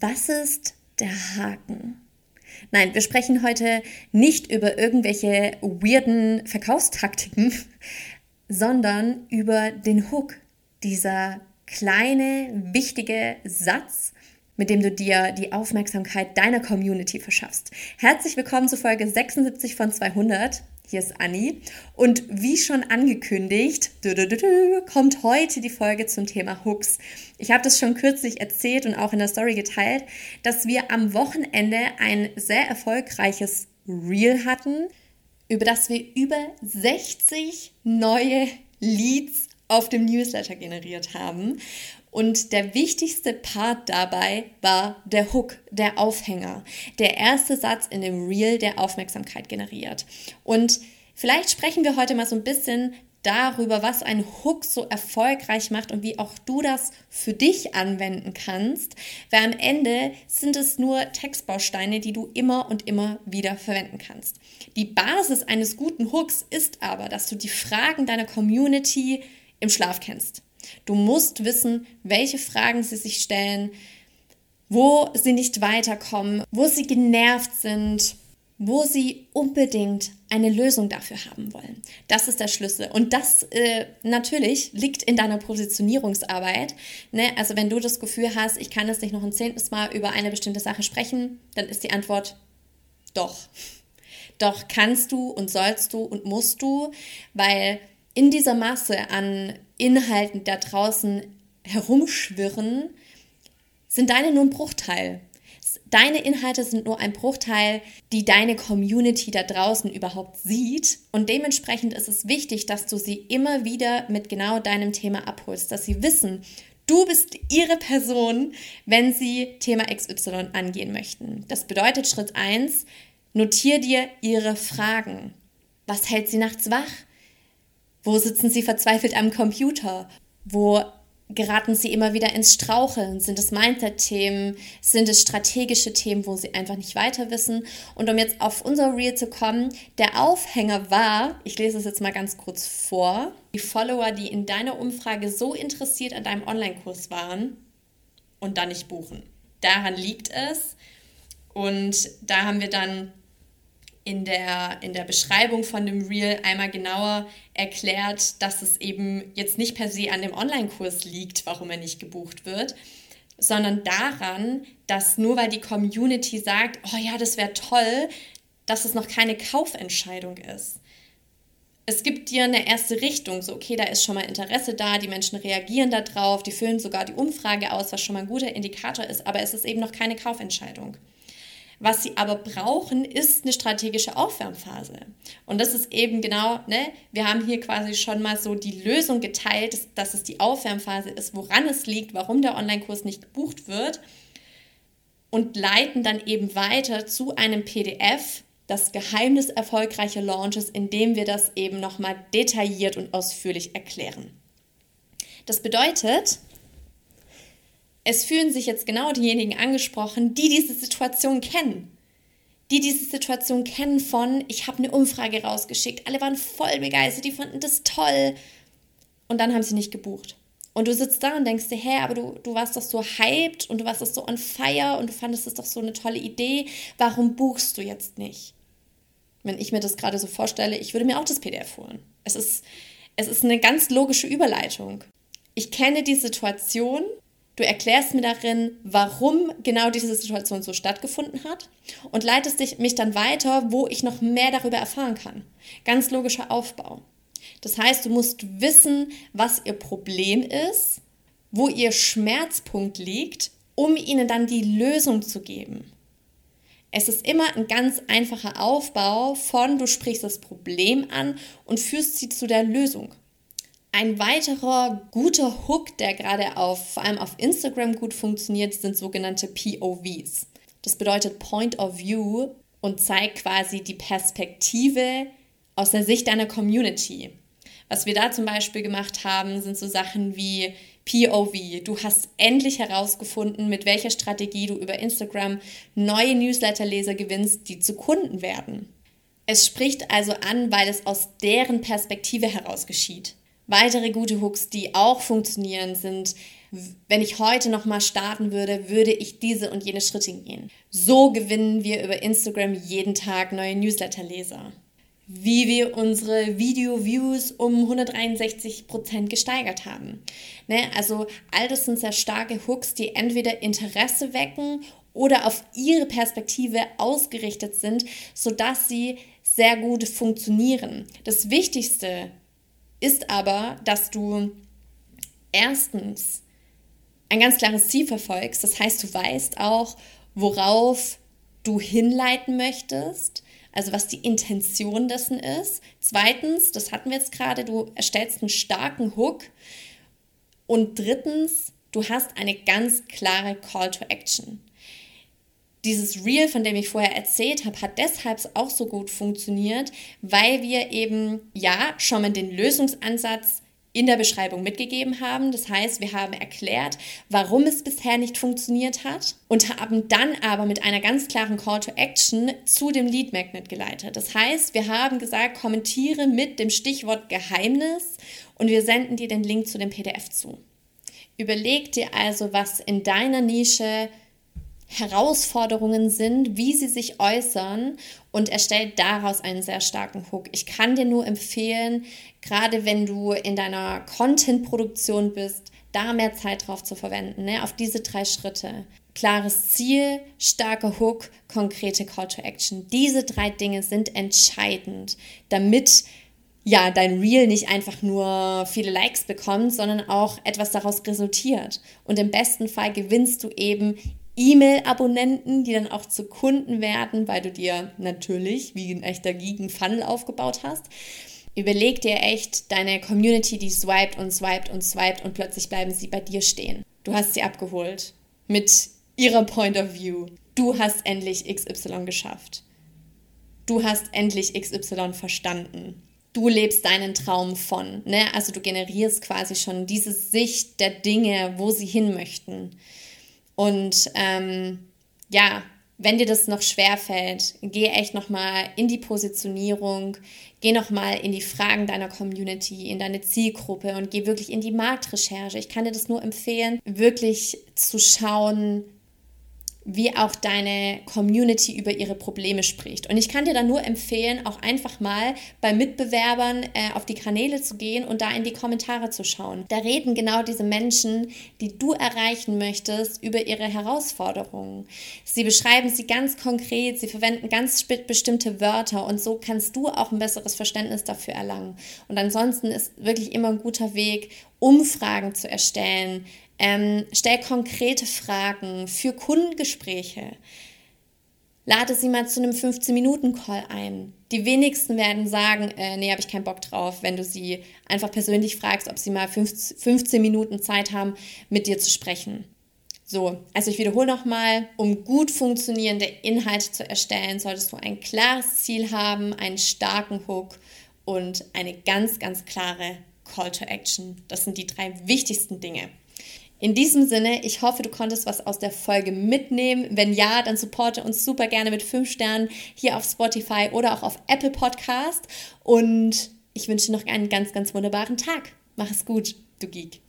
Was ist der Haken? Nein, wir sprechen heute nicht über irgendwelche weirden Verkaufstaktiken, sondern über den Hook, dieser kleine, wichtige Satz, mit dem du dir die Aufmerksamkeit deiner Community verschaffst. Herzlich willkommen zu Folge 76 von 200. Hier ist Anni. Und wie schon angekündigt, kommt heute die Folge zum Thema Hooks. Ich habe das schon kürzlich erzählt und auch in der Story geteilt, dass wir am Wochenende ein sehr erfolgreiches Reel hatten, über das wir über 60 neue Leads auf dem Newsletter generiert haben. Und der wichtigste Part dabei war der Hook, der Aufhänger, der erste Satz in dem Reel, der Aufmerksamkeit generiert. Und vielleicht sprechen wir heute mal so ein bisschen darüber, was ein Hook so erfolgreich macht und wie auch du das für dich anwenden kannst, weil am Ende sind es nur Textbausteine, die du immer und immer wieder verwenden kannst. Die Basis eines guten Hooks ist aber, dass du die Fragen deiner Community im Schlaf kennst. Du musst wissen, welche Fragen sie sich stellen, wo sie nicht weiterkommen, wo sie genervt sind, wo sie unbedingt eine Lösung dafür haben wollen. Das ist der Schlüssel. Und das äh, natürlich liegt in deiner Positionierungsarbeit. Ne? Also wenn du das Gefühl hast, ich kann jetzt nicht noch ein zehntes Mal über eine bestimmte Sache sprechen, dann ist die Antwort doch. Doch kannst du und sollst du und musst du, weil in dieser Masse an Inhalten da draußen herumschwirren, sind deine nur ein Bruchteil. Deine Inhalte sind nur ein Bruchteil, die deine Community da draußen überhaupt sieht. Und dementsprechend ist es wichtig, dass du sie immer wieder mit genau deinem Thema abholst, dass sie wissen, du bist ihre Person, wenn sie Thema XY angehen möchten. Das bedeutet Schritt 1, notier dir ihre Fragen. Was hält sie nachts wach? Wo sitzen sie verzweifelt am Computer? Wo geraten sie immer wieder ins Straucheln? Sind es Mindset-Themen? Sind es strategische Themen, wo sie einfach nicht weiter wissen? Und um jetzt auf unser Reel zu kommen, der Aufhänger war, ich lese es jetzt mal ganz kurz vor, die Follower, die in deiner Umfrage so interessiert an deinem Online-Kurs waren und dann nicht buchen. Daran liegt es. Und da haben wir dann in der, in der Beschreibung von dem Reel einmal genauer erklärt, dass es eben jetzt nicht per se an dem Online-Kurs liegt, warum er nicht gebucht wird, sondern daran, dass nur weil die Community sagt, oh ja, das wäre toll, dass es noch keine Kaufentscheidung ist. Es gibt dir eine erste Richtung, so okay, da ist schon mal Interesse da, die Menschen reagieren darauf, die füllen sogar die Umfrage aus, was schon mal ein guter Indikator ist, aber es ist eben noch keine Kaufentscheidung. Was sie aber brauchen, ist eine strategische Aufwärmphase. Und das ist eben genau, ne, wir haben hier quasi schon mal so die Lösung geteilt, dass, dass es die Aufwärmphase ist, woran es liegt, warum der Online-Kurs nicht gebucht wird und leiten dann eben weiter zu einem PDF, das Geheimnis erfolgreicher Launches, indem wir das eben nochmal detailliert und ausführlich erklären. Das bedeutet, es fühlen sich jetzt genau diejenigen angesprochen, die diese Situation kennen. Die diese Situation kennen von, ich habe eine Umfrage rausgeschickt, alle waren voll begeistert, die fanden das toll. Und dann haben sie nicht gebucht. Und du sitzt da und denkst dir, hä, aber du, du warst doch so hyped und du warst doch so on fire und du fandest das doch so eine tolle Idee. Warum buchst du jetzt nicht? Wenn ich mir das gerade so vorstelle, ich würde mir auch das PDF holen. Es ist, es ist eine ganz logische Überleitung. Ich kenne die Situation Du erklärst mir darin, warum genau diese Situation so stattgefunden hat und leitest dich, mich dann weiter, wo ich noch mehr darüber erfahren kann. Ganz logischer Aufbau. Das heißt, du musst wissen, was ihr Problem ist, wo ihr Schmerzpunkt liegt, um ihnen dann die Lösung zu geben. Es ist immer ein ganz einfacher Aufbau von, du sprichst das Problem an und führst sie zu der Lösung. Ein weiterer guter Hook, der gerade auf, vor allem auf Instagram gut funktioniert, sind sogenannte POVs. Das bedeutet Point of View und zeigt quasi die Perspektive aus der Sicht deiner Community. Was wir da zum Beispiel gemacht haben, sind so Sachen wie POV. Du hast endlich herausgefunden, mit welcher Strategie du über Instagram neue Newsletterleser gewinnst, die zu Kunden werden. Es spricht also an, weil es aus deren Perspektive heraus geschieht. Weitere gute Hooks, die auch funktionieren, sind wenn ich heute nochmal starten würde, würde ich diese und jene Schritte gehen. So gewinnen wir über Instagram jeden Tag neue Newsletterleser. Wie wir unsere Video-Views um 163% gesteigert haben. Ne? Also all das sind sehr starke Hooks, die entweder Interesse wecken oder auf ihre Perspektive ausgerichtet sind, sodass sie sehr gut funktionieren. Das Wichtigste ist aber, dass du erstens ein ganz klares Ziel verfolgst. Das heißt, du weißt auch, worauf du hinleiten möchtest, also was die Intention dessen ist. Zweitens, das hatten wir jetzt gerade, du erstellst einen starken Hook. Und drittens, du hast eine ganz klare Call to Action. Dieses Reel, von dem ich vorher erzählt habe, hat deshalb auch so gut funktioniert, weil wir eben ja schon mal den Lösungsansatz in der Beschreibung mitgegeben haben. Das heißt, wir haben erklärt, warum es bisher nicht funktioniert hat und haben dann aber mit einer ganz klaren Call to Action zu dem Lead Magnet geleitet. Das heißt, wir haben gesagt, kommentiere mit dem Stichwort Geheimnis und wir senden dir den Link zu dem PDF zu. Überleg dir also, was in deiner Nische Herausforderungen sind, wie sie sich äußern und erstellt daraus einen sehr starken Hook. Ich kann dir nur empfehlen, gerade wenn du in deiner Content-Produktion bist, da mehr Zeit drauf zu verwenden, ne? auf diese drei Schritte. Klares Ziel, starker Hook, konkrete Call to Action. Diese drei Dinge sind entscheidend, damit ja, dein Reel nicht einfach nur viele Likes bekommt, sondern auch etwas daraus resultiert. Und im besten Fall gewinnst du eben E-Mail-Abonnenten, die dann auch zu Kunden werden, weil du dir natürlich wie ein echter Geek einen Funnel aufgebaut hast. Überleg dir echt deine Community, die swiped und swiped und swiped und plötzlich bleiben sie bei dir stehen. Du hast sie abgeholt mit ihrer Point of View. Du hast endlich XY geschafft. Du hast endlich XY verstanden. Du lebst deinen Traum von. Ne? Also du generierst quasi schon diese Sicht der Dinge, wo sie hin möchten. Und ähm, ja, wenn dir das noch schwer fällt, geh echt nochmal in die Positionierung, geh nochmal in die Fragen deiner Community, in deine Zielgruppe und geh wirklich in die Marktrecherche. Ich kann dir das nur empfehlen, wirklich zu schauen, wie auch deine Community über ihre Probleme spricht. Und ich kann dir da nur empfehlen, auch einfach mal bei Mitbewerbern äh, auf die Kanäle zu gehen und da in die Kommentare zu schauen. Da reden genau diese Menschen, die du erreichen möchtest, über ihre Herausforderungen. Sie beschreiben sie ganz konkret, sie verwenden ganz bestimmte Wörter und so kannst du auch ein besseres Verständnis dafür erlangen. Und ansonsten ist wirklich immer ein guter Weg, Umfragen zu erstellen, ähm, stell konkrete Fragen für Kundengespräche. Lade sie mal zu einem 15-Minuten-Call ein. Die wenigsten werden sagen, äh, nee, habe ich keinen Bock drauf, wenn du sie einfach persönlich fragst, ob sie mal 15 Minuten Zeit haben, mit dir zu sprechen. So, also ich wiederhole nochmal, um gut funktionierende Inhalte zu erstellen, solltest du ein klares Ziel haben, einen starken Hook und eine ganz, ganz klare Call to Action. Das sind die drei wichtigsten Dinge. In diesem Sinne, ich hoffe, du konntest was aus der Folge mitnehmen. Wenn ja, dann supporte uns super gerne mit 5 Sternen hier auf Spotify oder auch auf Apple Podcast. Und ich wünsche dir noch einen ganz, ganz wunderbaren Tag. Mach es gut, du Geek.